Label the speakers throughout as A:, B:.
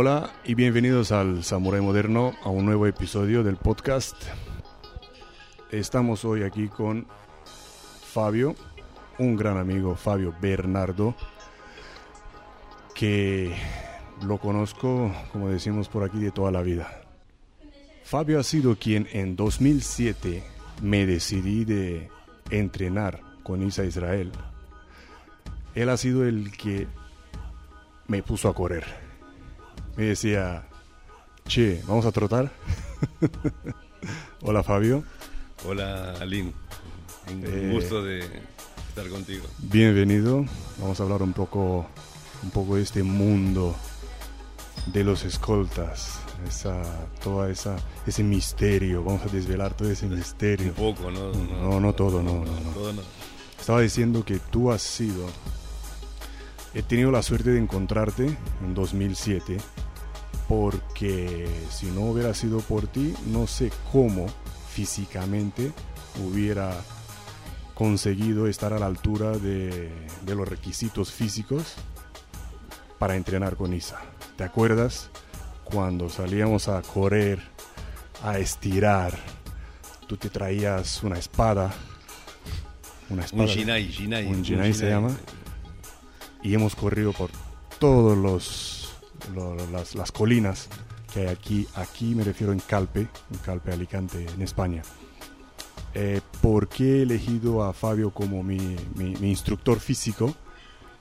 A: Hola y bienvenidos al Samurai Moderno, a un nuevo episodio del podcast. Estamos hoy aquí con Fabio, un gran amigo, Fabio Bernardo, que lo conozco, como decimos por aquí, de toda la vida. Fabio ha sido quien en 2007 me decidí de entrenar con Isa Israel. Él ha sido el que me puso a correr. Me decía, che, vamos a trotar. Hola Fabio.
B: Hola Aline. Un
A: Eh,
B: gusto de estar contigo.
A: Bienvenido. Vamos a hablar un poco, un poco de este mundo de los escoltas, esa, toda esa, ese misterio. Vamos a desvelar todo ese misterio.
B: Un poco, ¿no?
A: No, no todo, no, no, no.
B: Todo no.
A: Estaba diciendo que tú has sido. He tenido la suerte de encontrarte en 2007 porque si no hubiera sido por ti, no sé cómo físicamente hubiera conseguido estar a la altura de, de los requisitos físicos para entrenar con Isa. ¿Te acuerdas cuando salíamos a correr, a estirar? Tú te traías una espada. Una espada.
B: Un Jinai, Jinai.
A: Un Jinai se llama. y hemos corrido por todos los, las, las colinas que hay aquí. Aquí me refiero en Calpe en Calpe Alicante en España. Eh, ¿por qué he elegido a Fabio como mi, mi- mi instructor físico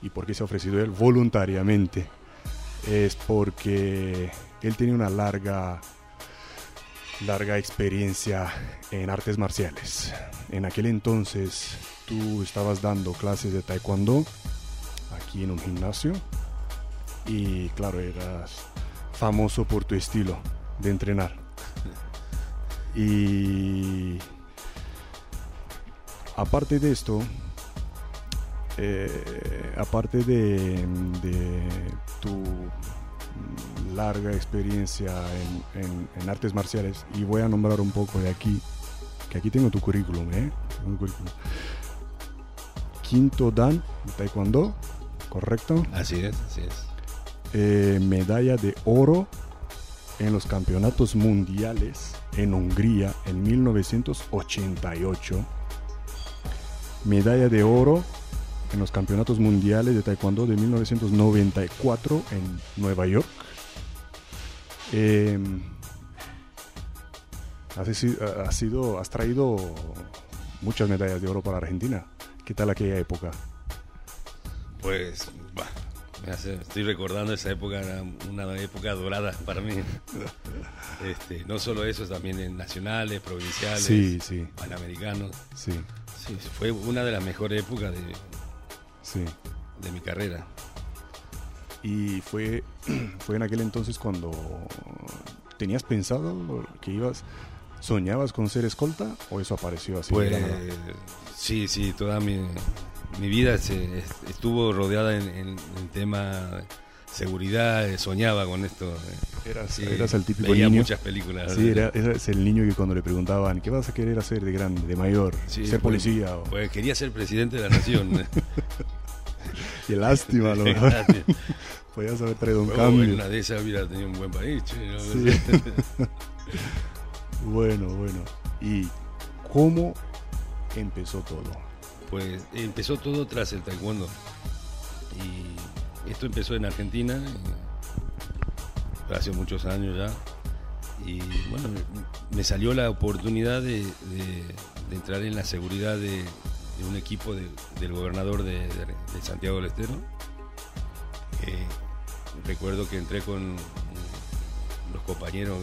A: y por qué se ha ofrecido él voluntariamente es porque él tiene una larga larga experiencia en artes marciales. En aquel entonces tú estabas dando clases de taekwondo aquí en un gimnasio y claro, eras famoso por tu estilo de entrenar. Y aparte de esto, eh, aparte de, tu larga experiencia en, artes marciales, y voy a nombrar un poco de aquí, que aquí tengo tu currículum, ¿eh? Tengo currículum. Quinto Dan de Taekwondo, ¿correcto?
B: Así es, así es.
A: Eh, medalla de oro en los campeonatos mundiales en Hungría en 1988. Medalla de oro en los campeonatos mundiales de taekwondo de 1994 en Nueva York. Eh, has, si- has sido, has traído muchas medallas de oro para Argentina. ¿Qué tal aquella época?
B: Pues, estoy recordando esa época, era una época dorada para mí. Este, no solo eso, también en nacionales, provinciales,
A: Sí, sí,
B: panamericanos.
A: sí,
B: Sí, fue una de las mejores épocas de,
A: sí.
B: de mi carrera.
A: Y fue, fue en aquel entonces cuando tenías pensado que ibas, soñabas con ser escolta o eso apareció así. de
B: Pues
A: la nada?
B: sí, sí, toda mi, mi vida se, est- estuvo rodeada en, en, en tema seguridad, eh, soñaba con esto. eh,
A: eras,
B: sí,
A: eras el típico
B: veía
A: niño.
B: muchas películas.
A: Sí, era, eras el niño que cuando le preguntaban, ¿qué vas a querer hacer de grande, de mayor?
B: Sí,
A: ¿Ser
B: pues,
A: policía? o-
B: Pues quería ser presidente de la nación.
A: Qué lástima, lo mejor. Podías haber traído un cambio.
B: una de esas hubiera tenido un buen país. che, ¿no?
A: Sí. Bueno, bueno. ¿Y cómo empezó todo?
B: Pues empezó todo tras el taekwondo. Y esto empezó en Argentina, eh, hace muchos años ya. Y bueno, me salió la oportunidad de, entrar en la seguridad de, un equipo de- del gobernador de, Santiago del Estero. Eh, recuerdo que entré con los compañeros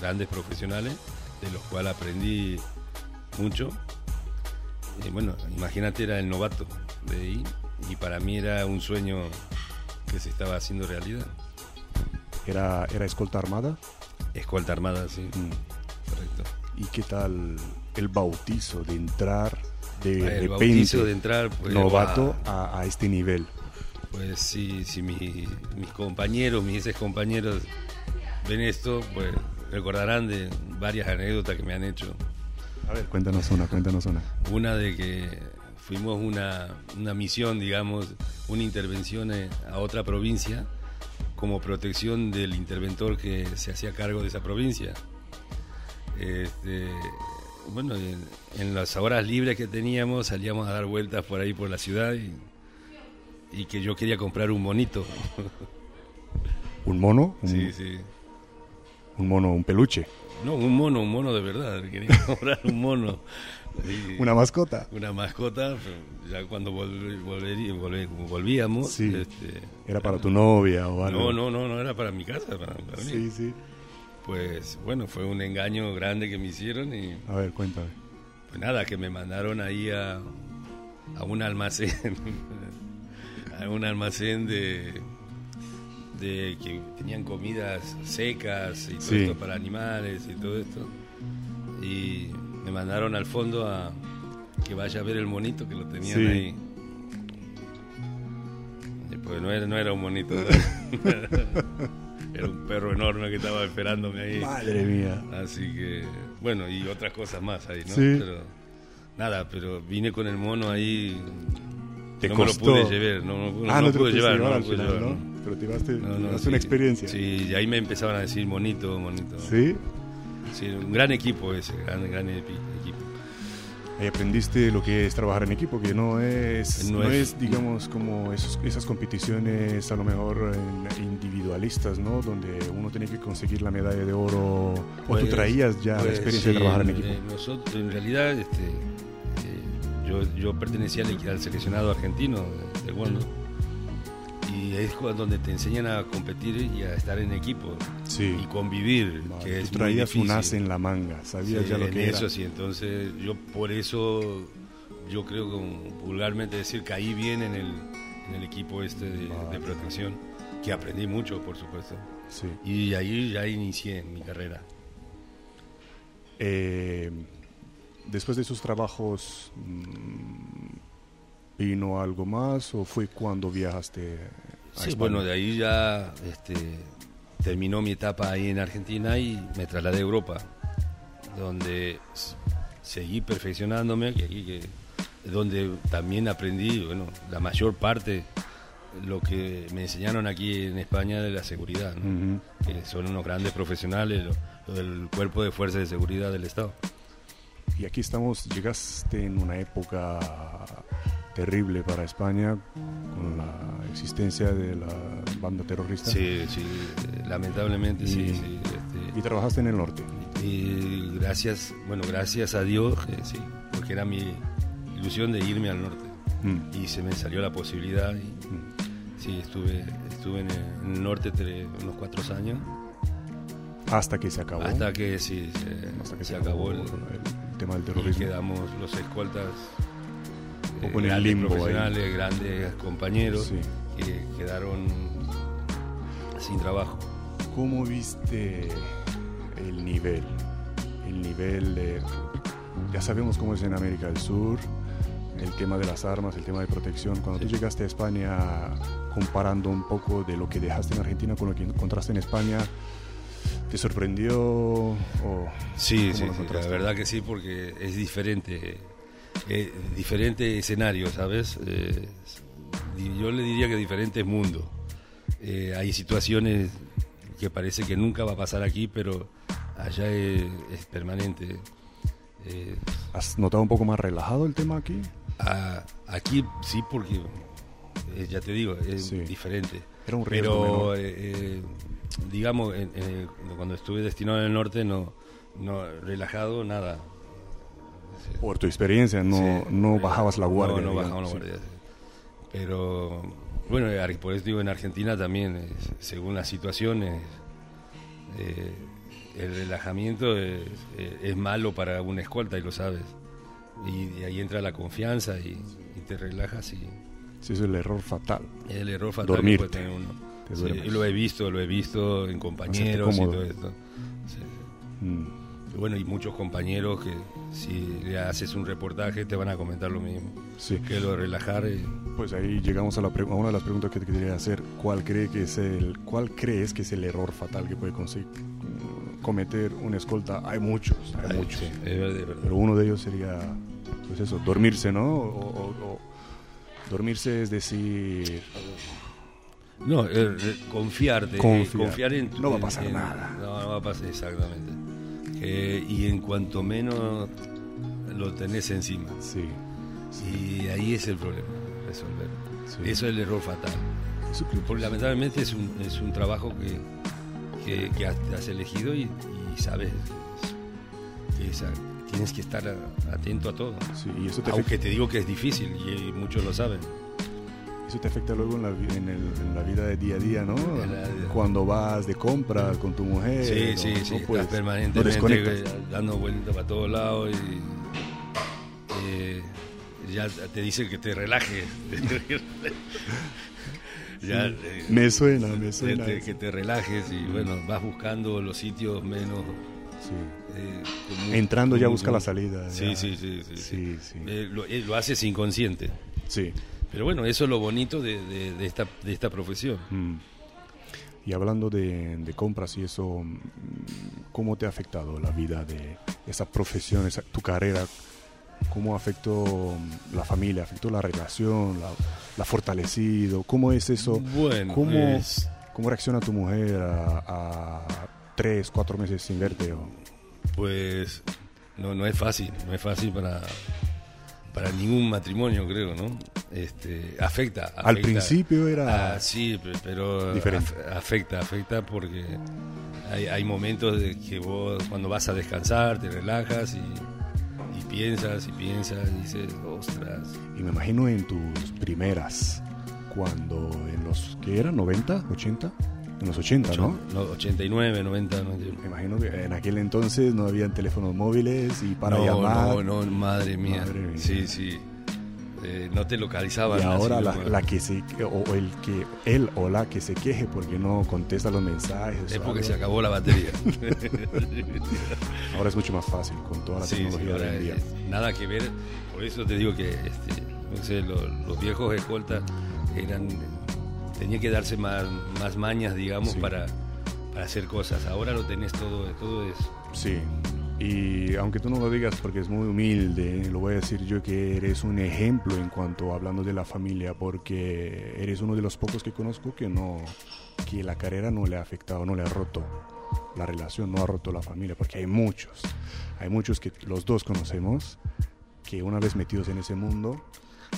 B: grandes profesionales, de los cuales aprendí mucho. Bueno, imagínate, era el novato de ahí y para mí era un sueño que se estaba haciendo realidad.
A: ¿Era, era escolta armada?
B: Escolta armada, sí,
A: Mm.
B: correcto.
A: ¿Y qué tal el bautizo de entrar de
B: el
A: repente
B: bautizo de entrar, pues,
A: novato
B: va,
A: a, a este nivel?
B: pues sí, si mi- mis compañeros, mis ex compañeros ven esto, pues recordarán de varias anécdotas que me han hecho.
A: A ver, cuéntanos una, cuéntanos una.
B: Una de que fuimos una, una misión, digamos, una intervención eh, a otra provincia como protección del interventor que se hacía cargo de esa provincia. Este, bueno, en, las horas libres que teníamos salíamos a dar vueltas por ahí por la ciudad y, y que yo quería comprar un monito.
A: ¿Un mono?
B: sí, sí.
A: Un mono, un peluche.
B: No, un mono, un mono de verdad. Quería comprar un mono.
A: una mascota.
B: Una mascota, ya cuando volvíamos. Este,
A: ¿Era para tu novia o algo?
B: No, no, no, no era para mi casa, para,
A: sí, mí. Sí,
B: Pues bueno, fue un engaño grande que me hicieron y.
A: A ver, cuéntame.
B: Pues nada, que me mandaron ahí a, a un almacén. a un almacén de de que tenían comidas secas y todo esto para animales y todo esto. Y me mandaron al fondo a que vaya a ver el monito que lo tenían ahí. Y pues no era, no era un monito, era un perro enorme que estaba esperándome ahí.
A: Madre mía.
B: Así que, bueno, y otras cosas más ahí, ¿no? Pero, nada, pero vine con el mono ahí.
A: ¿Te
B: no
A: costó?
B: me lo pude llevar, no, no, no, pude llevar, no, lo pude llevar. ¿no?
A: Pero te llevaste, una experiencia.
B: Sí, y ahí me empezaban a decir monito, monito.
A: ¿Sí?
B: Sí, un gran equipo ese, gran, gran equipo.
A: Ahí aprendiste lo que es trabajar en equipo, que no es, no, es, digamos, como esos, esas competiciones a lo mejor individualistas, ¿no? Donde uno tiene que conseguir la medalla de oro. ¿O tú pues, traías ya la pues, experiencia de trabajar en equipo?
B: nosotros, en realidad, este, eh, yo, yo pertenecía al, seleccionado argentino de, de y es donde te enseñan a competir y a estar en equipo y convivir. que es
A: traías un as en la manga, sabías ya lo que
B: eso sí, entonces yo por eso, yo creo que vulgarmente decir, caí bien en el, en el equipo este de, protección, que aprendí mucho, por supuesto. Y ahí ya inicié mi carrera.
A: Eh, después de esos trabajos, mm, ¿vino algo más o fue cuando viajaste
B: sí, bueno, de ahí ya este, terminó mi etapa ahí en Argentina y me trasladé a Europa, donde seguí perfeccionándome, que, donde también aprendí, bueno, la mayor parte lo que me enseñaron aquí en España de la seguridad, que son unos grandes profesionales, lo, del cuerpo de fuerzas de seguridad del Estado.
A: Y aquí estamos, llegaste en una época terrible para España con la existencia de la banda terrorista.
B: Sí, sí, lamentablemente sí. Este,
A: ¿Y trabajaste en el norte?
B: Y gracias, bueno, gracias a Dios, eh, sí, porque era mi ilusión de irme al norte. Mm. Y se me salió la posibilidad y mm. sí, estuve, estuve en el, norte unos cuatro años.
A: Hasta que se acabó.
B: Hasta que sí,
A: se, que se, acabó, el, tema del terrorismo.
B: Y quedamos los escoltas
A: poco en el limbo
B: profesionales, grandes compañeros que quedaron sin trabajo.
A: ¿Cómo viste el nivel? El nivel de... Ya sabemos cómo es en América del Sur, el tema de las armas, el tema de protección. Cuando tú llegaste a España, comparando un poco de lo que dejaste en Argentina con lo que encontraste en España, ¿te sorprendió? O
B: sí, sí, sí, la verdad que sí, porque es diferente eh, diferente escenario, ¿sabes? Eh, yo le diría que diferente mundo. Eh, hay situaciones que parece que nunca va a pasar aquí, pero allá es, permanente.
A: Eh, ¿Has notado un poco más relajado el tema aquí?
B: aquí sí, porque ya te digo, es diferente.
A: Era un
B: riesgo Pero, digamos, cuando estuve destinado en el norte, no, no relajado, nada
A: por tu experiencia, no, no bajabas la guardia.
B: No, no bajaba la guardia. Pero, bueno, por eso digo, en Argentina también, según las situaciones, eh, el relajamiento es, malo para una escolta y lo sabes. Y, ahí entra la confianza y, te relajas y...
A: Sí, es el error fatal.
B: El error fatal
A: que
B: puede tener uno. Lo he visto, lo he visto en compañeros y todo esto. Mm. Bueno, y muchos compañeros que si le haces un reportaje te van a comentar lo mismo.
A: Sí.
B: Que lo relajar.
A: Pues ahí llegamos a, la una de las preguntas que te quería hacer. ¿Cuál, cree que es el, ¿Cuál crees que es el error fatal que puede conseguir, cometer una escolta? Hay muchos, hay, muchos.
B: es verdad,
A: Pero uno de ellos sería, pues eso, dormirse, ¿no? O, dormirse es decir...
B: No, eh, eh, confiarte, eh,
A: Confiar.
B: en tu-
A: No va a pasar
B: en-
A: nada.
B: No, no va a pasar, exactamente. Eh, y en cuanto menos lo tenés encima.
A: Sí.
B: Y ahí es el problema, resolver.
A: Sí.
B: Eso es el error fatal. Porque lamentablemente es un, es un trabajo que, que, que has, elegido y, y sabes que esa- tienes que estar atento a todo.
A: sí, y eso te, afecta,
B: Aunque te digo que es difícil y muchos lo saben.
A: Eso te afecta luego en la, en, el- en la vida de día a día, ¿no? Cuando vas de compras con tu mujer.
B: Sí,
A: no-
B: sí,
A: no
B: sí, estás
A: puedes-
B: permanentemente dando vueltas para todos lados y eh, ya te dice que te relajes. ya, eh,
A: Me suena, me suena.
B: te- que te relajes y bueno, vas buscando los sitios menos...
A: Sí.
B: eh,
A: Entrando ya busca la salida.
B: Sí,
A: ya.
B: sí, sí, sí, sí.
A: Sí, sí.
B: Eh, lo, eh, lo haces inconsciente.
A: Sí.
B: Pero bueno, eso es lo bonito de, de- de esta, de esta profesión.
A: Mm. Y hablando de, de compras y eso, mm, ¿cómo te ha afectado la vida de esa profesión, esa, tu carrera? ¿Cómo afectó mm, la familia, afectó la relación, la, la fortalecido? ¿Cómo es eso?
B: Bueno,
A: ¿Cómo,
B: es-
A: ¿Cómo reacciona tu mujer a, a tres, cuatro meses sin verte? o-
B: pues no, no es fácil, no es fácil para, para ningún matrimonio, creo, ¿no? Este, afecta, afecta.
A: Al principio era...
B: Ah, sí, pe- pero
A: Diferente.
B: af- afecta, afecta porque hay, hay momentos de que vos cuando vas a descansar te relajas y, y piensas y piensas y dices, ostras,
A: Y me imagino en tus primeras, cuando en los, ¿qué era? ¿90? ¿80? En los 80, ¿no?
B: no, 89, 90, 91.
A: Me imagino que en aquel entonces no habían teléfonos móviles y para
B: no,
A: llamar.
B: no, no, madre mía.
A: Madre mía.
B: Sí, sí. Eh, no te localizaban.
A: Y ahora la, que se o el que él o la que se queje porque no contesta los mensajes.
B: Es porque
A: algo.
B: se acabó la batería.
A: Ahora es mucho más fácil con toda la
B: Sí, sí,
A: tecnología de hoy en día.
B: es- nada que ver. Por eso te digo que este, no sé, lo- los viejos escoltas eran tenía que darse más, más mañas, digamos,
A: Sí.
B: para, para hacer cosas. Ahora lo tenés todo, todo es.
A: Sí. Y aunque tú no lo digas porque es muy humilde, lo voy a decir yo que eres un ejemplo en cuanto hablando de la familia, porque eres uno de los pocos que conozco que no, que la carrera no le ha afectado, no le ha roto la relación, no ha roto la familia, porque hay muchos, hay muchos que los dos conocemos que una vez metidos en ese mundo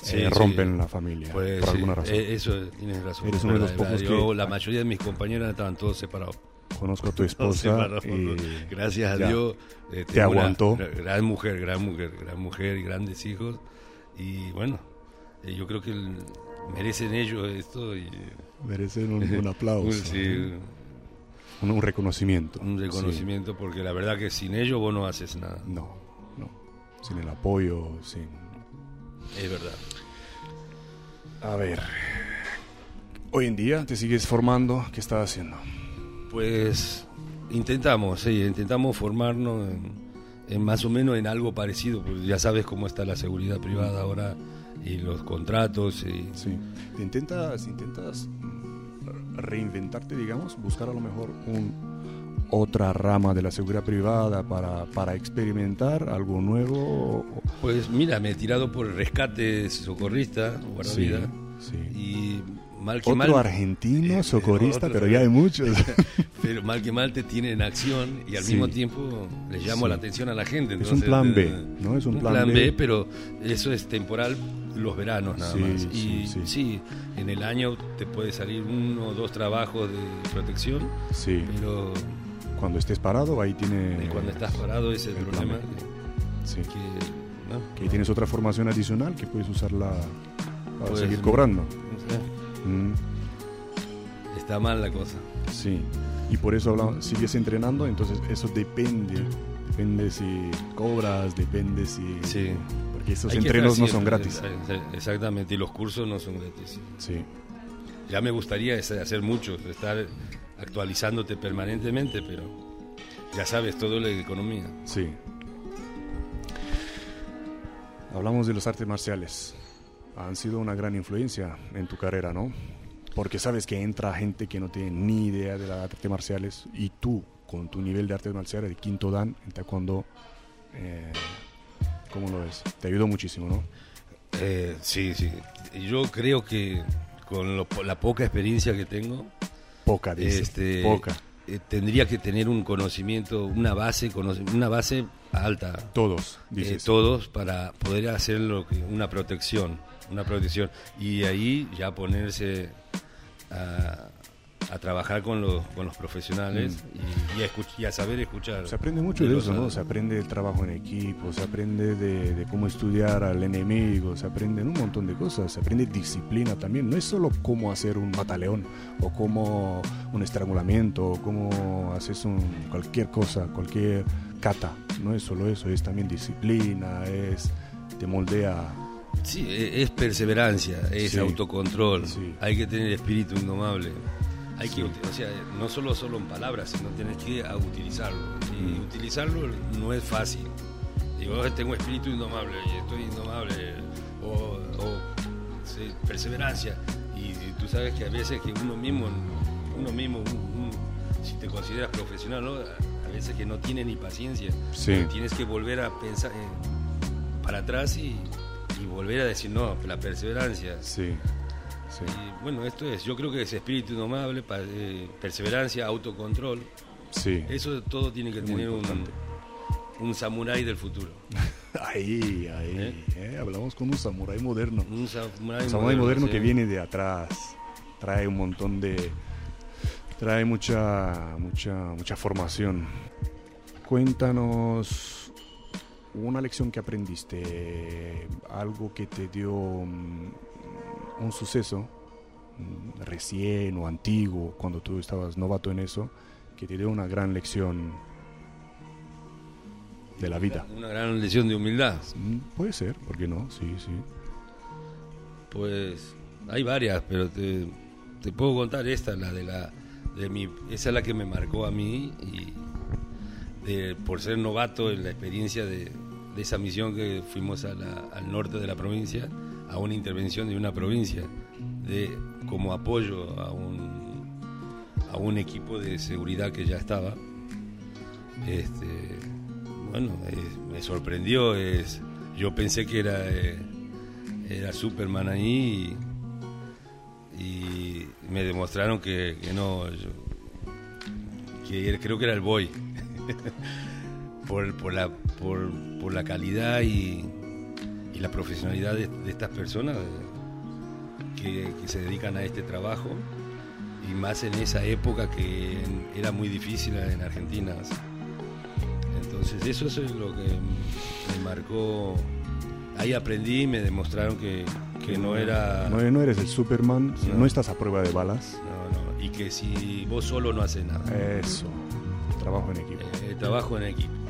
B: Sí,
A: eh,
B: sí.
A: rompen la familia
B: Pues,
A: por
B: sí,
A: alguna razón.
B: eh, eso tienes razón.
A: Eres
B: es
A: uno de los pocos
B: Yo,
A: que-
B: La mayoría de mis compañeros estaban todos separados.
A: Conozco a tu esposa y
B: Gracias a. Dios. eh,
A: Te
B: una
A: aguantó.
B: gra- Gran mujer, gran mujer, gran mujer, grandes hijos. Y bueno, eh, yo creo que el- merecen ellos esto y
A: merecen un, un aplauso,
B: un, sí,
A: un, un reconocimiento.
B: un reconocimiento porque la verdad que sin ellos vos no haces nada.
A: Sí. No, no. Sin el apoyo, sin...
B: Es verdad.
A: A ver, hoy en día te sigues formando, ¿qué estás haciendo?
B: Pues intentamos, sí, intentamos formarnos en, en más o menos en algo parecido, porque ya sabes cómo está la seguridad privada ahora y los contratos y
A: Sí. ¿Te intentas, intentas reinventarte, digamos, buscar a lo mejor un, otra rama de la seguridad privada para, para experimentar algo nuevo?
B: Pues mira, me he tirado por el rescate socorrista,
A: Sí,
B: guardavida,
A: sí.
B: y mal que
A: Otro
B: mal,
A: argentino,
B: Eh,
A: socorrista,
B: otro.
A: pero ya hay muchos.
B: pero mal que mal te tiene en acción y al
A: Sí.
B: mismo tiempo le llamo
A: Sí.
B: la atención a la gente.
A: Es un
B: entonces,
A: plan B,
B: eh,
A: ¿no? Es un
B: un
A: plan
B: plan,
A: B.
B: B, pero eso es temporal los veranos nada
A: Sí,
B: más.
A: sí,
B: Y
A: sí.
B: sí. en el año te puede salir uno o dos trabajos de protección,
A: Sí,
B: pero
A: cuando estés parado, ahí tiene...
B: y cuando estás parado ese es el problema.
A: Sí.
B: Que, que, ¿no?
A: Que ahí tienes otra formación adicional que puedes usarla para seguir cobrando.
B: o sea,
A: Mm,
B: está mal la cosa.
A: sí. Y por eso habla- sigues entrenando, entonces eso depende. Depende si cobras, depende si...
B: Sí.
A: Porque esos
B: Hay
A: entrenos no son gratis.
B: eh, Exactamente, y los cursos no son gratis.
A: Sí.
B: Ya me gustaría hacer muchos, estar actualizándote permanentemente, pero ya sabes, todo de economía.
A: Sí. Hablamos de los artes marciales. Han sido una gran influencia en tu carrera, ¿no? Porque sabes que entra gente que no tiene ni idea de las artes marciales y tú, con tu nivel de artes marciales de quinto dan en taekwondo, eh, ¿cómo lo ves? Te ayudó muchísimo, ¿no?
B: Eh, sí, sí. Yo creo que con la poca experiencia que tengo,
A: poca, dice,
B: este,
A: poca.
B: Eh, tendría que tener un conocimiento, una base, una base alta.
A: Todos,
B: eh, todos para poder hacer lo que, una protección, una protección y ahí ya ponerse a, a trabajar con los, con los profesionales mm. y, a saber escuchar.
A: Se aprende mucho de, eso, ¿no? Se aprende el trabajo en equipo, se aprende de, cómo estudiar al enemigo, se aprende un montón de cosas, se aprende disciplina también. No es solo cómo hacer un bataleón o cómo un estrangulamiento o cómo haces un, cualquier cosa, cualquier cata. No es solo eso, es también disciplina, es te moldea
B: Sí, e, es perseverancia, es autocontrol, hay que tener espíritu indomable. Hay que, o sea, no solo solo en palabras, sino tienes que utilizarlo. Y mm. utilizarlo no es fácil. Digo, tengo espíritu indomable y estoy indomable. O, perseverancia. Y, tú sabes que a veces que uno mismo, uno mismo, si te consideras profesional, a veces que no tiene ni paciencia. Tienes que volver a pensar para atrás y, y volver a decir, no, la perseverancia.
A: Sí
B: bueno, esto es, yo creo que es espíritu indomable, eh, perseverancia, autocontrol.
A: Sí.
B: Eso todo tiene que tener un, un samurái del futuro.
A: ahí, ahí. ¿Eh? ¿Eh? Hablamos con un samurái moderno. Un samurái, moderno, que viene de atrás. Trae un montón de. Trae mucha, mucha, mucha formación. Cuéntanos una lección que aprendiste, algo que te dio mm, un suceso mm, recién o antiguo, cuando tú estabas novato en eso, que te dio una gran lección de la vida.
B: Una gran lección de humildad.
A: Mm, puede ser, ¿por qué no? Sí, sí.
B: Pues hay varias, pero te, puedo contar esta, la de la de mi, esa es la que me marcó a mí y de, por ser novato en la experiencia de, de esa misión que fuimos al norte de la provincia a una intervención de una provincia de como apoyo a un, a un equipo de seguridad que ya estaba. Este, bueno, me sorprendió. Es, yo pensé que era, eh, era Superman ahí y, me demostraron que, no, que creo que era el boy. por, por, la, por, por la calidad y, y la profesionalidad de, estas personas que, se dedican a este trabajo y más en esa época que era muy difícil en Argentina. Entonces eso es lo que me marcó. Ahí aprendí y me demostraron que, no era...
A: No, no, eres el Superman, no. estás a prueba de balas.
B: No, no, y que si vos solo no haces nada.
A: Eso, trabajo en equipo.
B: Eh, trabajo en equipo.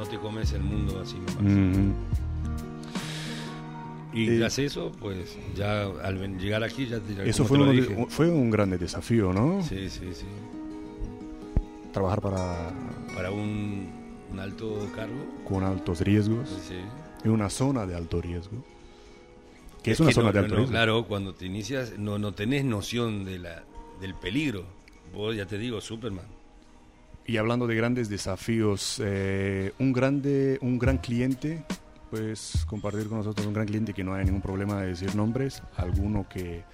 B: No te comes el mundo así nomás. Y tras eso, pues ya al llegar aquí ya
A: Eso fue, un, fue un grande desafío, ¿no?
B: Sí, sí, sí.
A: Trabajar para...
B: Para un, alto cargo.
A: Con altos riesgos.
B: Sí.
A: En una zona de alto riesgo. Que es, una zona de alto riesgo.
B: Claro, cuando te inicias no, no tenés noción de la, del peligro. Vos ya te digo, Superman.
A: Y hablando de grandes desafíos, eh, un, grande, un gran cliente puedes compartir con nosotros un gran cliente que no hay ningún problema de decir nombres, alguno que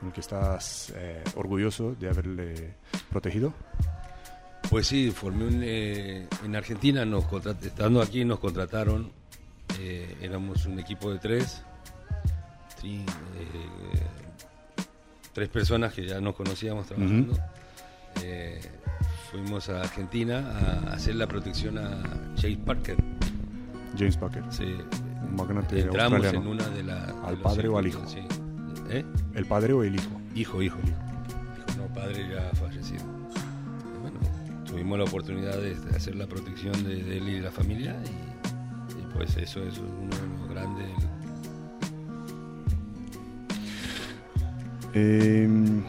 A: con el que estás eh, orgulloso de haberle protegido?
B: Pues sí, formé un, eh, en Argentina, nos estando aquí nos contrataron, éramos un equipo de tres, tres personas que ya nos conocíamos trabajando. Fuimos a Argentina a hacer la protección a Chase Parker.
A: James Packer.
B: Sí.
A: Un magnate
B: Entramos en una de las...
A: ¿Al padre o al hijo?
B: Sí. ¿Eh?
A: ¿El padre o el hijo?
B: Hijo, hijo. hijo. No, padre ya fallecido. bueno, tuvimos la oportunidad de hacer la protección de, él y de la familia y, pues eso es uno de los grandes...
A: Em,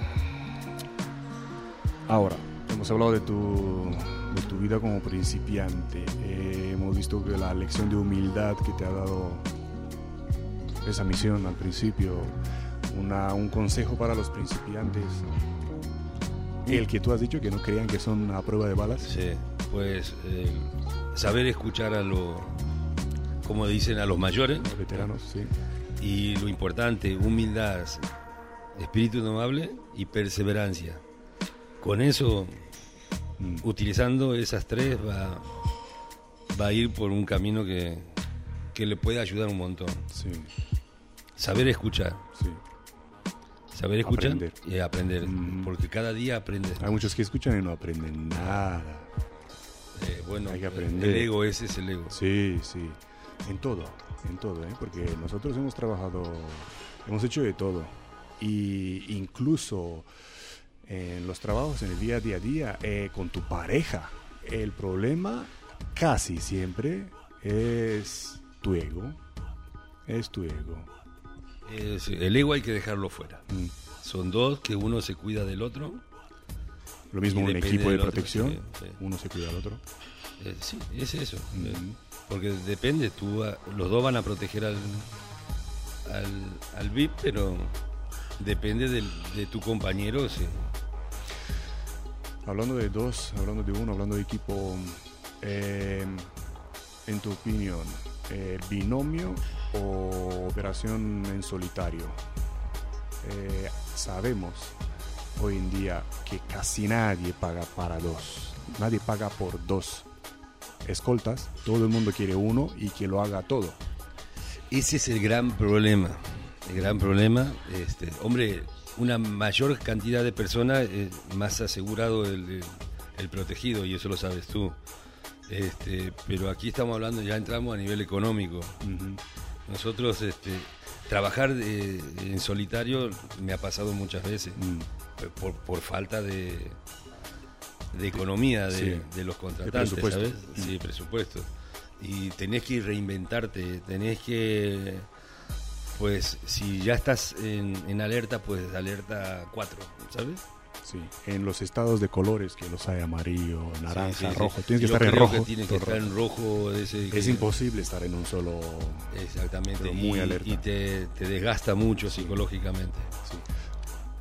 A: ahora, hemos hablado de tu de tu vida como principiante. Eh, hemos visto que la lección de humildad que te ha dado esa misión al principio, una, un consejo para los principiantes, el que tú has dicho que no crean que son a prueba de balas.
B: Sí, pues eh, saber escuchar a los, como dicen, a los mayores.
A: Los veteranos, sí.
B: Y lo importante, humildad, espíritu indomable y perseverancia. Con eso. Utilizando esas tres, va, va a ir por un camino que, que le puede ayudar un montón.
A: Sí,
B: Saber escuchar.
A: sí.
B: Saber escuchar
A: Aprender.
B: y aprender.
A: Mm.
B: Porque cada día aprendes.
A: Hay muchos que escuchan y no aprenden nada.
B: Eh, bueno,
A: Hay que aprender.
B: el ego ese es el ego.
A: Sí, sí. En todo, en todo, ¿eh? porque nosotros hemos trabajado, hemos hecho de todo. Y incluso en los trabajos, en el día a día, día eh, con tu pareja, el problema casi siempre es tu ego. Es tu ego.
B: El ego hay que dejarlo fuera.
A: Mm.
B: Son dos, que uno se cuida del otro.
A: Lo mismo un equipo de
B: del otro,
A: protección,
B: sí, sí.
A: uno se cuida al otro.
B: Eh, sí, es eso.
A: Mm.
B: Eh, Porque depende, tú, ah, los dos van a proteger al, al, al VIP, pero depende del- de tu compañero. sí.
A: Hablando de dos, hablando de uno, hablando de equipo, eh, en tu opinión, eh, binomio o operación en solitario. Eh, sabemos hoy en día que casi nadie paga para dos, nadie paga por dos escoltas, todo el mundo quiere uno y que lo haga todo.
B: Ese es el gran problema. El gran problema, este, hombre, una mayor cantidad de personas, eh, más asegurado el, protegido, y eso lo sabes tú. Este, pero aquí estamos hablando, ya entramos a nivel económico. Nosotros, este, trabajar eh, en solitario me ha pasado muchas veces,
A: Mm,
B: por, por falta de, de economía de,
A: Sí.
B: de los contratantes,
A: presupuesto.
B: ¿sabes? Sí, presupuesto. Y tenés que reinventarte, tenés que, pues, si ya estás en, en alerta, pues alerta 4, ¿sabes?
A: sí. En los estados de colores, que los hay amarillo, naranja,
B: Sí, sí, sí.
A: rojo, tienes que estar en rojo.
B: que tienes que estar en rojo. Ese
A: Es
B: que-
A: imposible estar en un solo
B: Exactamente.
A: pero muy
B: y,
A: alerta.
B: y te, te desgasta mucho psicológicamente.
A: Sí.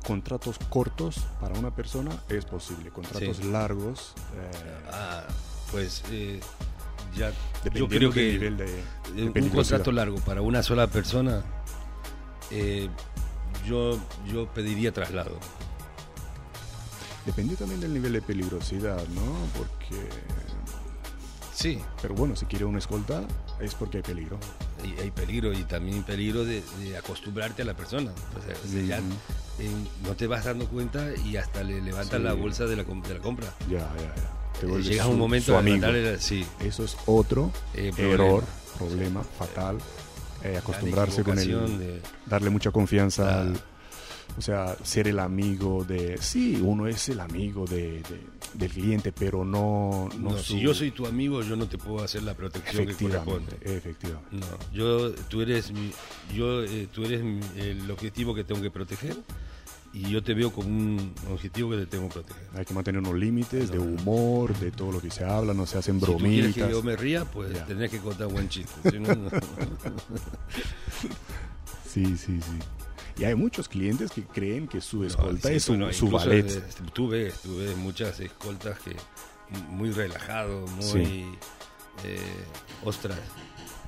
A: Contratos cortos para una persona es posible. Contratos largos, eh,
B: Ah, pues eh, ya yo creo que
A: nivel de, de
B: un contrato largo para una sola persona, eh, yo, yo pediría traslado.
A: Depende también del nivel de peligrosidad, ¿no? Porque,
B: Sí,
A: pero bueno, si quiere una escolta es porque hay peligro.
B: hay, hay peligro y también peligro de, de acostumbrarte a la persona. O sea, o sea, ya, eh, no te vas dando cuenta y hasta le levantas
A: Sí.
B: la bolsa de la, de la compra.
A: Ya, ya, ya.
B: Eh, Llegas a un momento la- sí,
A: Eso es otro
B: eh, problema.
A: error, problema fatal. Eh, acostumbrarse con el,
B: de-
A: darle mucha confianza al, o sea, ser el amigo de, sí, uno es el amigo de, de- del cliente, pero no, no,
B: No,
A: su-
B: si yo soy tu amigo, yo no te puedo hacer la protección que corresponde.
A: efectivamente.
B: No, yo, tú eres, mi- yo, eh, tú eres mi- el objetivo que tengo que proteger y yo te veo como un objetivo que te tengo que proteger.
A: Hay que mantener unos límites de humor, de todo lo que se habla, no se hacen
B: Si tú quieres
A: bromitas.
B: que yo me ría, pues
A: Ya.
B: tenés que contar buen chiste. si no, no.
A: Sí, sí, sí. Y hay muchos clientes que creen que su escolta
B: Sí,
A: es su, su ballet.
B: tú ves, tú ves muchas escoltas que muy relajado, muy
A: Sí.
B: eh, ostras,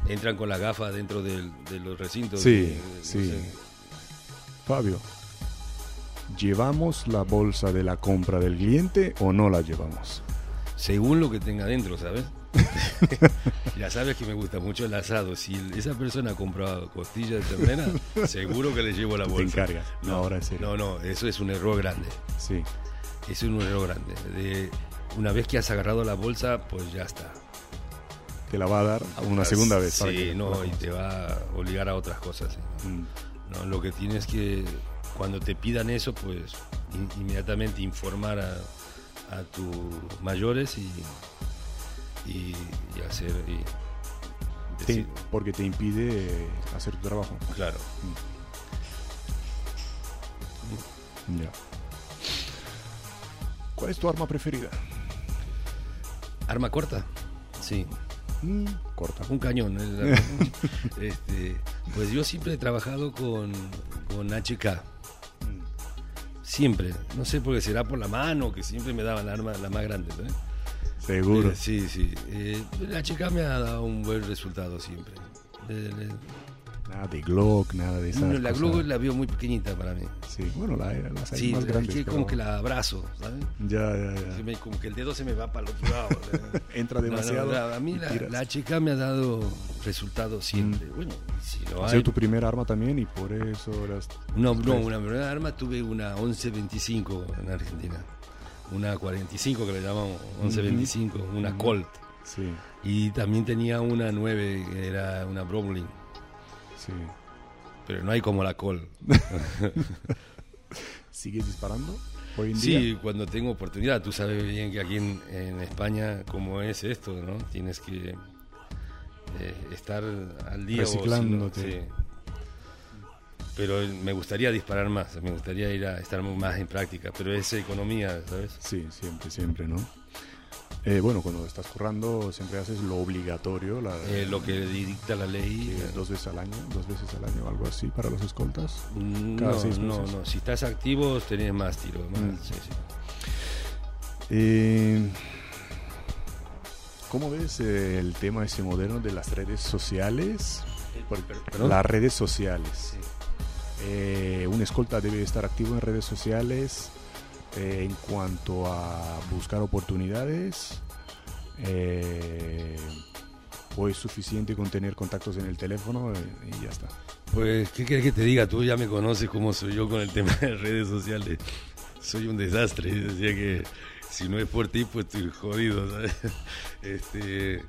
B: entran con la gafa dentro del- de los recintos.
A: Sí, sí.
B: sé.
A: Fabio, ¿llevamos la bolsa de la compra del cliente o no la llevamos?
B: Según lo que tenga dentro, ¿sabes? ya sabes que me gusta mucho el asado. Si esa persona compra costilla de ternera, seguro que le llevo la
A: Te
B: bolsa.
A: encargas. No, ahora en serio.
B: No, no, eso es un error grande.
A: Sí.
B: Eso es un error grande. De- una vez que has agarrado la bolsa, pues ya está.
A: Te la va a dar una segunda vez. para
B: Sí,
A: que
B: no, y te va a obligar a otras cosas. ¿sí?
A: Mm,
B: No, lo que tienes que, cuando te pidan eso, pues in- inmediatamente informar a, a tus mayores y, y, y hacer. Y
A: te- porque te impide hacer tu trabajo.
B: claro.
A: Ya. ¿Cuál es tu arma preferida?
B: ¿Arma corta? Sí,
A: Mm, corta.
B: un cañón. este, pues yo siempre he trabajado con, con HK. Siempre. No sé por qué será por la mano, que siempre me daban armas las más grandes. ¿eh?
A: Seguro.
B: Eh, sí, sí. Eh, la chica me ha dado un buen resultado siempre. Le- le-
A: Nada de Glock, nada de esa.
B: No, la Glock la veo muy pequeñita para mí.
A: Sí, bueno, la, las hay
B: Sí,
A: más
B: es
A: grandes. pero-
B: como que la abrazo, ¿sabes?
A: Ya, ya, ya.
B: Se me- como que el dedo se me va para el otro lado.
A: Entra
B: No, no,
A: demasiado.
B: a mí la, la HK me ha dado resultados siempre. Bueno, si
A: Ha
B: hay...
A: tu primer arma también y por eso eras...
B: No, no, una primera arma tuve una 1125 en Argentina. Una 45 que le llamamos 1125, una
A: Ujú.
B: Colt.
A: Sí,
B: Y también tenía una 9 que era una Browning.
A: Sí.
B: Pero no hay como la Colt.
A: ¿Sigues disparando hoy en día?
B: Sí, cuando tengo oportunidad. Tú sabes bien que aquí en, en España, como es esto, ¿no? Tienes que eh, estar al día. o
A: Reciclándote.
B: sí. Pero me gustaría disparar más, me gustaría ir a estar más en práctica, pero es economía, ¿sabes?
A: Sí, siempre, siempre, ¿no? Eh, bueno, cuando estás currando siempre haces lo obligatorio, la,
B: Eh, lo que dicta la ley.
A: eh, dos veces al año, dos veces al año, algo así para los escoltas.
B: Mm,
A: cada
B: no,
A: seis
B: no,
A: meses.
B: no. Si estás activo, tenés más tiro. más,
A: Mm.
B: sí, sí.
A: Eh, ¿Cómo ves el tema ese moderno de las redes sociales? Las redes sociales.
B: Sí.
A: Un escolta debe estar activo en redes sociales eh, en cuanto a buscar oportunidades. eh, o es suficiente con tener contactos en el teléfono eh, y ya está.
B: Pues, ¿qué querés que te diga? Tú ya me conoces cómo soy yo con el tema de redes sociales. Soy un desastre. Decía que si no es por ti, pues estoy jodido, ¿sabes? Este,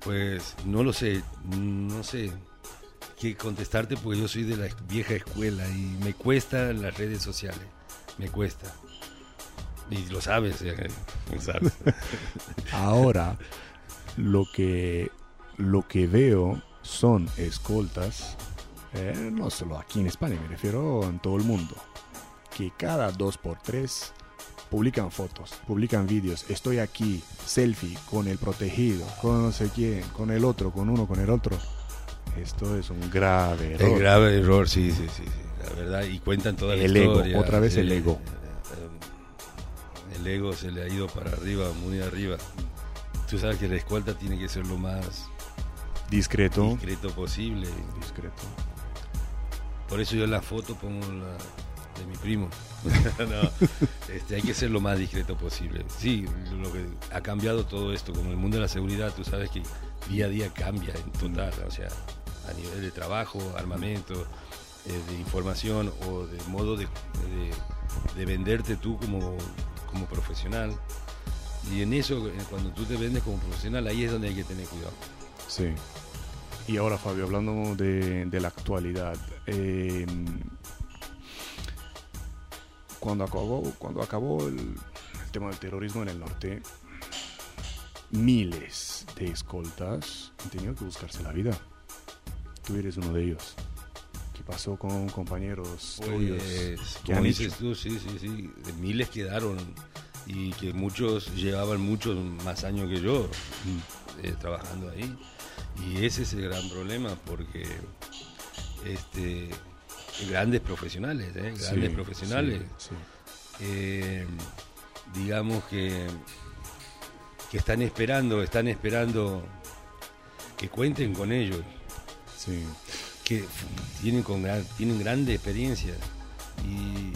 B: pues, no lo sé. No sé qué contestarte porque yo soy de la vieja escuela y me cuesta las redes sociales. Me cuesta. Y lo sabes, lo sabes.
A: Ahora, lo que, lo que veo son escoltas, eh, no solo aquí en España, me refiero en todo el mundo, que cada dos por tres publican fotos, publican vídeos. Estoy aquí, selfie, con el protegido, con no sé quién, con el otro, con uno, con el otro. Esto es un grave error.
B: Es grave error, sí, sí, sí, sí, la verdad. Y cuentan toda la
A: El ego,
B: historia.
A: otra vez el
B: sí.
A: ego.
B: El ego se le ha ido para arriba, muy arriba. Tú sabes que la escolta tiene que ser lo más
A: Discreto.
B: discreto posible.
A: Discreto.
B: Por eso yo en la foto pongo la de mi primo. No, este, hay que ser lo más discreto posible. Sí, lo que ha cambiado todo esto, como el mundo de la seguridad, tú sabes que día a día cambia en total, o sea, a nivel de trabajo, armamento, eh, de información o de modo de, de- de venderte tú como, como profesional. Y en eso, eh, cuando tú te vendes como profesional, ahí es donde hay que tener cuidado.
A: Sí. Y ahora, Fabio, hablando de, la actualidad, eh, cuando acabó, cuando acabó el tema del terrorismo en el norte, miles de escoltas han tenido que buscarse la vida. Tú eres uno de ellos. ¿Qué pasó con compañeros tuyos?
B: Pues,
A: ¿Qué
B: como
A: han
B: dices
A: hecho?
B: tú, sí, sí, sí, de miles quedaron y que muchos llevaban muchos más años que yo eh, trabajando ahí. Y ese es el gran problema porque este, grandes profesionales, ¿eh? grandes
A: Sí,
B: profesionales,
A: sí,
B: eh, digamos que, que están esperando, están esperando que cuenten con ellos
A: sí,
B: que tienen, con gran- tienen grande experiencia y,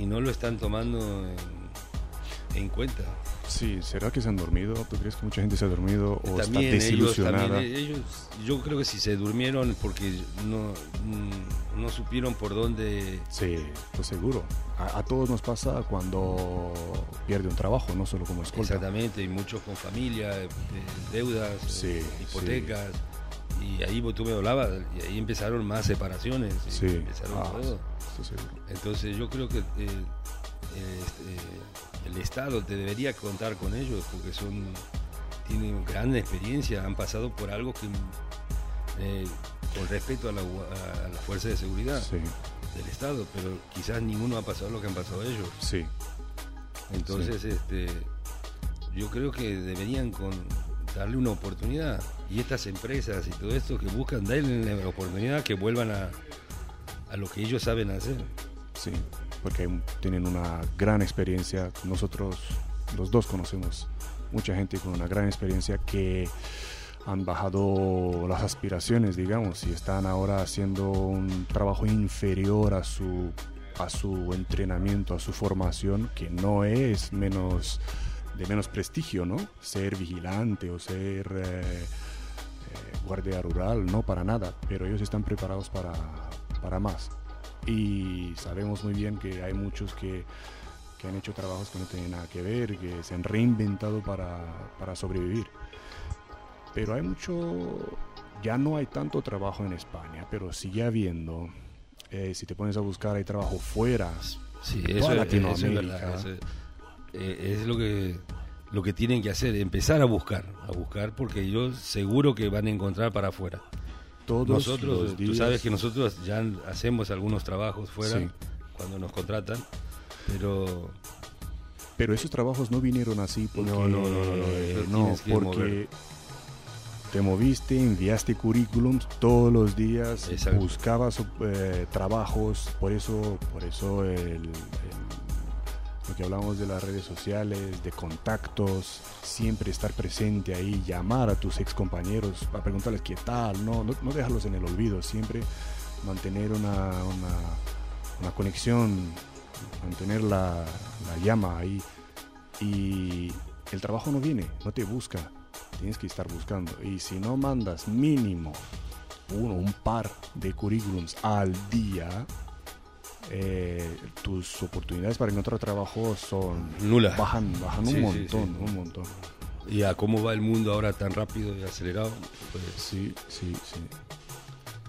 B: y no lo están tomando en, en cuenta.
A: sí. ¿Será que se han dormido? ¿Tú crees que mucha gente se ha dormido o está
B: ellos,
A: desilusionada?
B: también, eh, ellos, yo creo que si se durmieron porque no, mm, no supieron por dónde...
A: Sí, pues seguro. A, a todos nos pasa cuando pierde un trabajo, no solo como escolta.
B: Exactamente, y muchos con familia, eh, deudas,
A: Sí,
B: eh, hipotecas. Y ahí vos- tú me hablabas, y ahí empezaron más separaciones.
A: Sí,
B: Empezaron
A: ah,
B: todo. Entonces yo creo que eh, eh, este, el Estado te debería contar con ellos porque son tienen gran experiencia, han pasado por algo que eh, con respeto a la, a la fuerza de seguridad
A: Sí,
B: del Estado, pero quizás ninguno ha pasado lo que han pasado ellos.
A: sí,
B: Entonces este yo creo que deberían con, darle una oportunidad y estas empresas y todo esto que buscan darle la oportunidad que vuelvan a, a lo que ellos saben hacer.
A: sí, porque tienen una gran experiencia. Nosotros los dos conocemos mucha gente con una gran experiencia que han bajado las aspiraciones, digamos, y están ahora haciendo un trabajo inferior a su, a su entrenamiento, a su formación, que no es menos de menos prestigio, ¿no? Ser vigilante o ser eh, eh, guardia rural, no para nada, pero ellos están preparados para, para más. Y sabemos muy bien que hay muchos que, que, han hecho trabajos que no tienen nada que ver, que se han reinventado para, para sobrevivir. Pero hay mucho, ya no hay tanto trabajo en España, pero sigue habiendo. Eh, si te pones a buscar, hay trabajo fuera.
B: Sí, eso, Latinoamérica. es, eh, es lo que lo que tienen que hacer, empezar a buscar, a buscar, porque yo seguro que van a encontrar para afuera. Todos nosotros, tú sabes que nosotros ya hacemos algunos trabajos fuera cuando nos contratan, pero
A: pero esos trabajos no vinieron así porque no, no, no, no, porque te moviste, enviaste currículums todos los días, buscabas eh, trabajos, por eso, por eso el que hablamos de las redes sociales, de contactos, siempre estar presente ahí, llamar a tus ex compañeros para preguntarles qué tal, no, no, dejarlos en el olvido, siempre mantener una, una, conexión, mantener la, la llama ahí. Y el trabajo no viene, no te busca, tienes que estar buscando. Y si no mandas mínimo uno, un par de currículums al día, eh, tus oportunidades para encontrar trabajo son
B: nulas.
A: Bajan, bajan un montón, un montón.
B: Y a cómo va el mundo ahora tan rápido y acelerado.
A: Pues... Sí, sí, sí.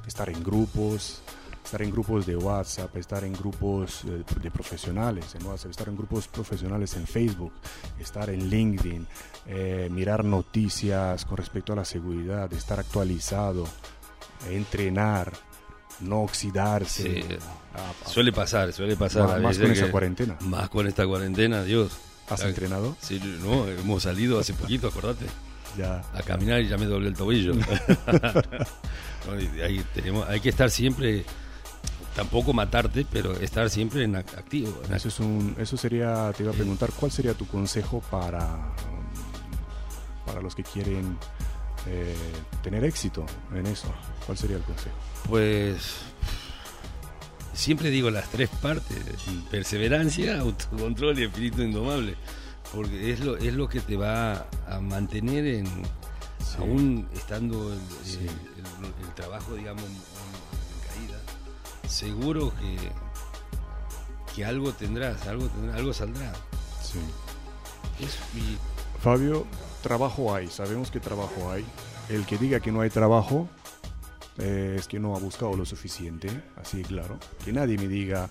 A: Estar en grupos, estar en grupos de WhatsApp, estar en grupos de, de profesionales en WhatsApp, estar en grupos profesionales en Facebook, estar en LinkedIn, eh, mirar noticias con respecto a la seguridad, estar actualizado, entrenar, no oxidarse.
B: suele pasar, suele pasar.
A: Más, con esa cuarentena.
B: Más con esta cuarentena, Dios.
A: ¿Has entrenado?
B: Sí, no, hemos salido hace poquito, acordate.
A: Ya.
B: A caminar y ya me doblé el tobillo. hay, tenemos, hay que estar siempre, tampoco matarte, pero estar siempre en activo.
A: Eso, es un, eso sería, te iba a preguntar, ¿cuál sería tu consejo para, para los que quieren eh, tener éxito en eso? ¿Cuál sería el consejo?
B: Pues siempre digo las tres partes, perseverancia, autocontrol y espíritu indomable, porque es lo, es lo que te va a mantener en, aún estando el, trabajo, digamos, en, caída, seguro que, que algo tendrás, algo, algo saldrá.
A: Sí. Fabio, trabajo hay, sabemos que trabajo hay. El que diga que no hay trabajo eh, es que no ha buscado lo suficiente, así claro. Que nadie me diga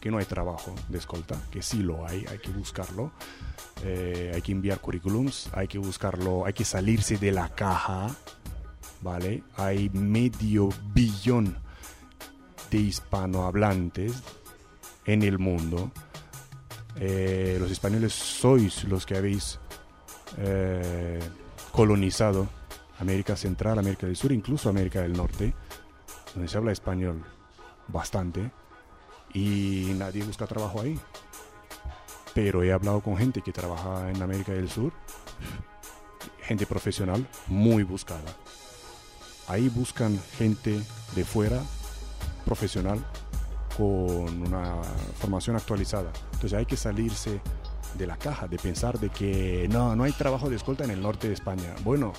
A: que no hay trabajo de escolta, que sí lo hay, hay que buscarlo. Eh, hay que enviar currículums, hay que buscarlo, hay que salirse de la caja, ¿vale? Hay medio billón de hispanohablantes en el mundo. Eh, los españoles sois los que habéis colonizado América Central, América del Sur, incluso América del Norte, donde se habla español bastante y nadie busca trabajo ahí. Pero he hablado con gente que trabaja en América del Sur, gente profesional muy buscada. Ahí buscan gente de fuera, profesional, con una formación actualizada. Entonces hay que salirse de la caja, de pensar de que no, no hay trabajo de escolta en el norte de España. Bueno,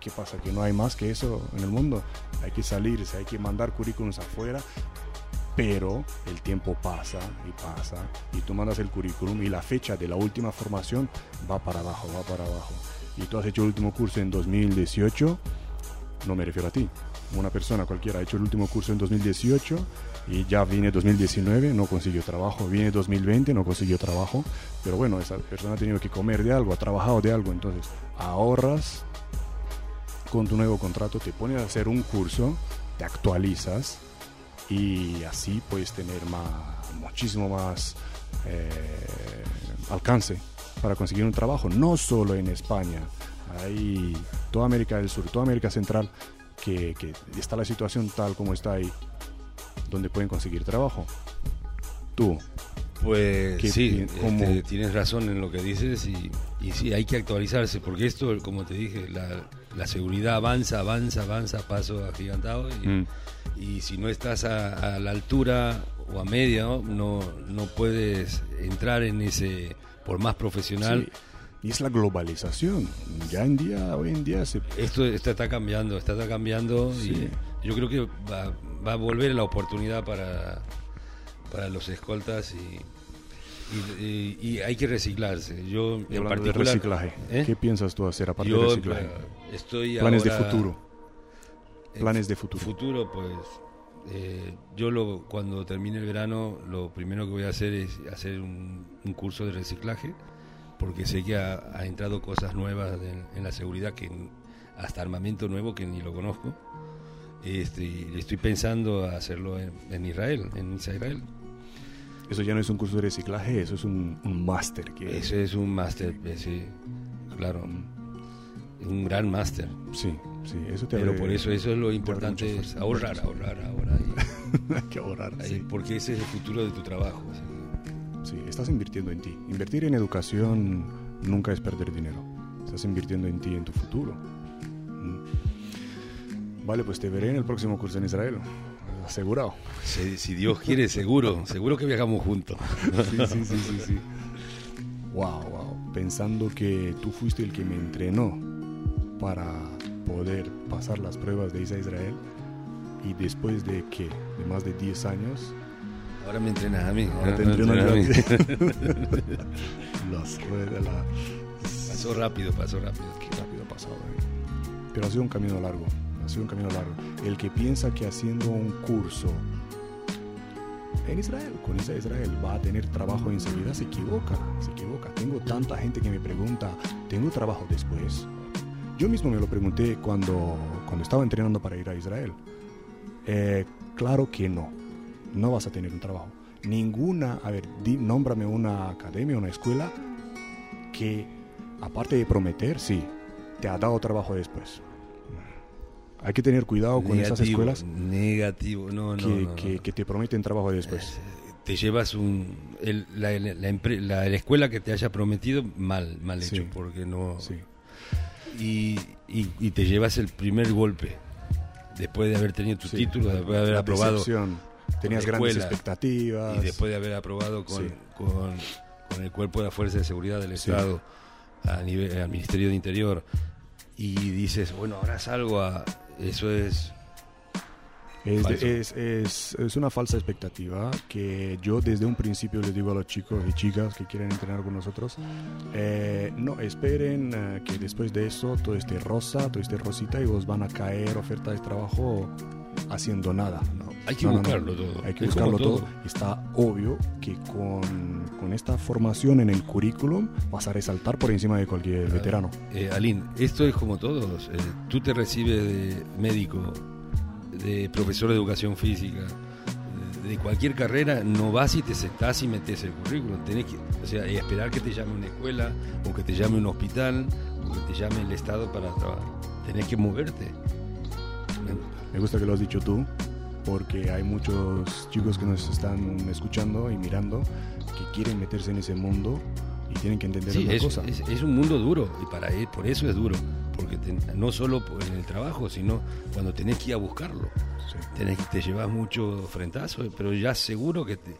A: ¿Qué pasa? Que no hay más que eso en el mundo. Hay que salirse, hay que mandar currículums afuera, pero el tiempo pasa y pasa y tú mandas el currículum y la fecha de la última formación va para abajo, va para abajo. Y tú has hecho el último curso en 2018, no me refiero a ti, una persona cualquiera ha hecho el último curso en 2018 y ya viene 2019, no consiguió trabajo, viene 2020, no consiguió trabajo, pero bueno, esa persona ha tenido que comer de algo, ha trabajado de algo, entonces ahorras con tu nuevo contrato te pones a hacer un curso, te actualizas y así puedes tener más, muchísimo más eh, alcance para conseguir un trabajo, no solo en España, hay toda América del Sur, toda América Central, que, que está la situación tal como está ahí, donde pueden conseguir trabajo. Tú,
B: Pues
A: ¿Qué
B: sí, este, tienes razón en lo que dices y, y sí, hay que actualizarse porque esto, como te dije, la, la seguridad avanza, avanza, avanza paso agigantado y,
A: Mm.
B: y si no estás a, a la altura o a media, ¿no? no no puedes entrar en ese, por más profesional.
A: Sí. Y es la globalización. Ya en día, hoy en día se...
B: Esto está, está cambiando, está, está cambiando
A: Sí.
B: y yo creo que va, va a volver la oportunidad para, para los escoltas y, y, y- y hay que reciclarse. Yo
A: Y
B: en
A: de
B: particular,
A: reciclaje,
B: ¿eh?
A: ¿qué piensas tú hacer aparte
B: yo
A: de reciclaje?
B: estoy
A: Planes de futuro. Planes de futuro.
B: Futuro, pues eh, yo lo, cuando termine el verano lo primero que voy a hacer es hacer un, un curso de reciclaje porque sé que ha, ha entrado cosas nuevas en, en la seguridad que hasta armamento nuevo que ni lo conozco. Este, y estoy pensando hacerlo en, en Israel, en Israel.
A: Eso ya no es un curso de reciclaje, eso es un, un máster.
B: Ese es un máster, eh, sí, claro, un gran máster.
A: Sí, sí, eso te
B: Pero
A: abre-
B: por eso eso es lo importante, es ahorrar, ahorrar, ahorrar. y-
A: Hay que ahorrar,
B: Ahí,
A: sí.
B: Porque ese es el futuro de tu trabajo. que-
A: Sí, estás invirtiendo en ti. Invertir en educación nunca es perder dinero. Estás invirtiendo en ti, en tu futuro. Vale, pues te veré en el próximo curso en Israel. Asegurado.
B: Si, si Dios quiere, seguro, seguro que viajamos juntos.
A: Sí, sí, sí, sí, sí. Wow, wow. Pensando que tú fuiste el que me entrenó para poder pasar las pruebas de irse a Israel. Y después de qué? De más de 10 años,
B: Ahora me entrenas a mí.
A: Ahora te
B: entrenas a mí.
A: las ruedas, la...
B: Pasó rápido, pasó rápido.
A: Qué rápido ha pasado. eh. Pero ha sido un camino largo. Sido un camino largo. El que piensa que haciendo un curso en Israel, con esa Israel, va a tener trabajo enseguida, se equivoca. Se equivoca. Tengo tanta gente que me pregunta, ¿tengo trabajo después? Yo mismo me lo pregunté cuando, cuando estaba entrenando para ir a Israel. Eh, claro que no. No vas a tener un trabajo. Ninguna, a ver, di, nómbrame una academia, una escuela que, aparte de prometer, sí, te ha dado trabajo después. Hay que tener cuidado con esas escuelas
B: Negativo, no, no.
A: que,
B: no, no.
A: que- que te prometen trabajo después.
B: Te llevas un. el- la, la- la empre- la- la escuela que te haya prometido, mal, mal
A: Sí.
B: hecho, porque no.
A: Sí.
B: Y, y, y te llevas el primer golpe. Después de haber tenido tu
A: Sí.
B: título, después de haber aprobado.
A: Tenías grandes
B: escuela,
A: expectativas.
B: Y después de haber aprobado con, con, con el cuerpo de la Fuerza de Seguridad del. Estado a nivel, al Ministerio de Interior y dices, bueno, ahora salgo a... Eso es...
A: Es, es, es una falsa expectativa que yo desde un principio les digo a los chicos y chicas que quieren entrenar con nosotros, eh, no esperen eh, que después de eso todo esté rosa, todo esté rosita y os van a caer ofertas de trabajo haciendo nada. No,
B: Hay que
A: No, no, no.
B: buscarlo todo.
A: Hay que
B: Es
A: buscarlo todo. Está obvio que con, con esta formación en el currículum vas a resaltar por encima de cualquier
B: Ah.
A: veterano.
B: Eh, Aline, esto es como todos. eh, tú te recibes de médico, de profesor de educación física, de, de cualquier carrera, no vas y te sentás y metes el currículum. Tenés que, o sea, esperar que te llame una escuela, o que te llame un hospital, o que te llame el Estado para trabajar. Tenés que moverte.
A: Me gusta que lo has dicho tú, porque hay muchos chicos que nos están escuchando y mirando que quieren meterse en ese mundo y tienen que entender
B: Sí,
A: una
B: es,
A: cosa.
B: es- es un mundo duro, y para él, por eso es duro. Porque te- no solo en el trabajo, sino cuando tenés que ir a buscarlo.
A: Sí.
B: tenés, te llevas mucho frentazo, pero ya seguro que te,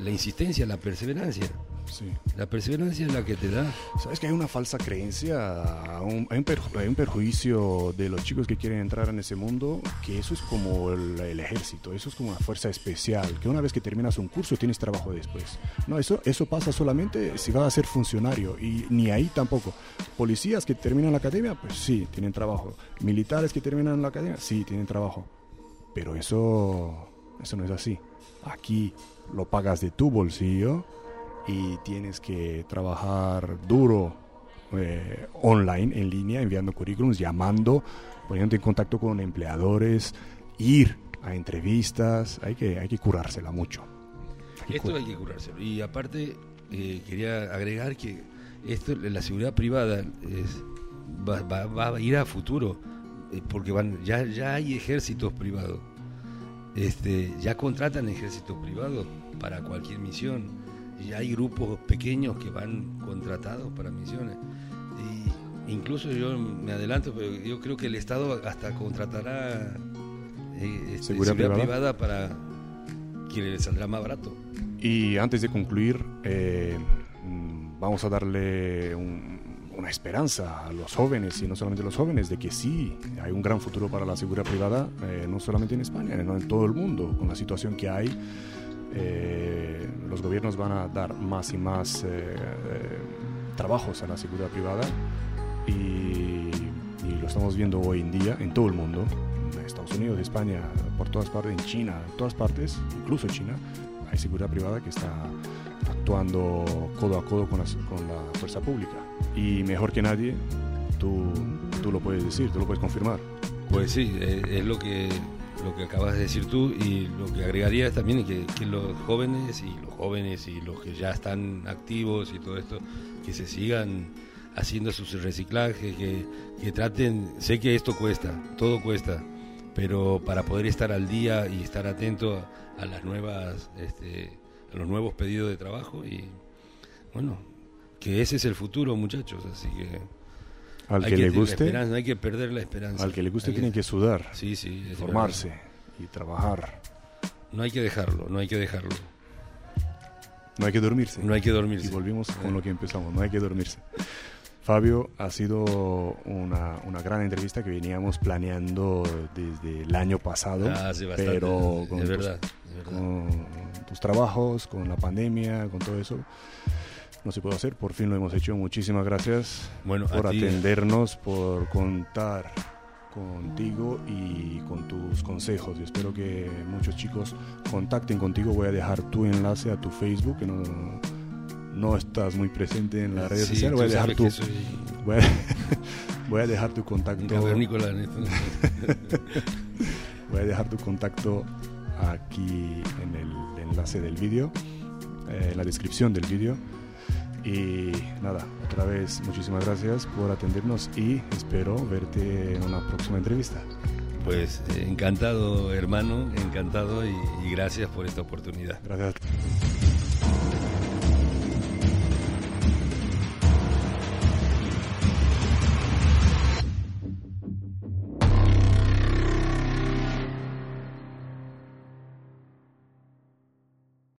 B: la insistencia, la perseverancia,
A: Sí.
B: la perseverancia es la que te da.
A: Sabes que hay una falsa creencia, un- hay, un perju- hay un perjuicio de los chicos que quieren entrar en ese mundo, que eso es como el, el ejército, eso es como una fuerza especial, que una vez que terminas un curso tienes trabajo después. No, eso, eso pasa solamente si vas a ser funcionario y ni ahí tampoco. Policías que terminan la academia, pues sí, tienen trabajo. Militares que terminan la academia, sí, tienen trabajo. Pero eso, eso no es así. Aquí lo pagas de tu bolsillo y tienes que trabajar duro eh, online, en línea, enviando currículums, llamando, poniéndote en contacto con empleadores, ir a entrevistas, hay que, hay que curársela mucho. Hay que
B: Esto hay que curárselo. Y aparte, eh, quería agregar que esto, la seguridad privada es, va, va- va a ir a futuro, eh, porque van, ya, ya hay ejércitos privados. Este, ya contratan ejércitos privados para cualquier misión. Y hay grupos pequeños que van contratados para misiones. Y incluso yo me adelanto, pero yo creo que el Estado hasta contratará eh, este,
A: ¿Seguridad privada?
B: para que le saldrá más barato.
A: Y antes de concluir, eh, mm, vamos a darle un- una esperanza a los jóvenes, y no solamente a los jóvenes, de que sí, hay un gran futuro para la seguridad privada, eh, no solamente en España, sino en todo el mundo, con la situación que hay. Eh, los gobiernos van a dar más y más eh, eh, trabajos a la seguridad privada y, y lo estamos viendo hoy en día en todo el mundo, en Estados Unidos, España, por todas partes, en China, en todas partes, incluso China, hay seguridad privada que está actuando codo a codo con la, con la fuerza pública. Y mejor que nadie, tú, tú lo puedes decir, tú lo puedes confirmar.
B: Pues sí, eh, es lo que lo que acabas de decir tú y lo que agregaría también es que, los jóvenes y los jóvenes y los que ya están activos y todo esto que se sigan haciendo sus reciclajes que, que traten sé que esto cuesta todo cuesta pero para poder estar al día y estar atento a, a las nuevas este, a los nuevos pedidos de trabajo y bueno que ese es el futuro muchachos así que
A: Al
B: hay
A: que, le
B: tener la
A: guste,
B: esperanza, hay que perder la esperanza
A: al que le guste tiene que sudar,
B: Sí, sí.
A: formarse y trabajar.
B: No hay que dejarlo, no hay que dejarlo.
A: No hay que dormirse.
B: No hay que
A: Y
B: dormirse.
A: volvimos con lo que empezamos, no hay que dormirse. Fabio, ha sido una, una gran entrevista que veníamos planeando desde el año pasado,
B: Ah, hace bastante,
A: pero con
B: es
A: tus-
B: verdad, es verdad.
A: con tus trabajos, con la pandemia, con todo eso, no se pudo hacer. Por fin lo hemos hecho. Muchísimas gracias
B: Bueno,
A: por atendernos, por contar contigo y con tus consejos. Yo espero que muchos chicos contacten contigo. Voy a dejar tu enlace a tu Facebook, que no, no estás muy presente en las redes
B: sí,
A: sociales. Voy a dejar tu,
B: que soy
A: voy a, voy a dejar tu contacto. Voy a dejar tu contacto aquí en el enlace del vídeo, eh, en la descripción del vídeo. Y nada, otra vez muchísimas gracias por atendernos y espero verte en una próxima entrevista.
B: Pues eh, encantado, hermano, encantado y- y gracias por esta oportunidad.
A: Gracias.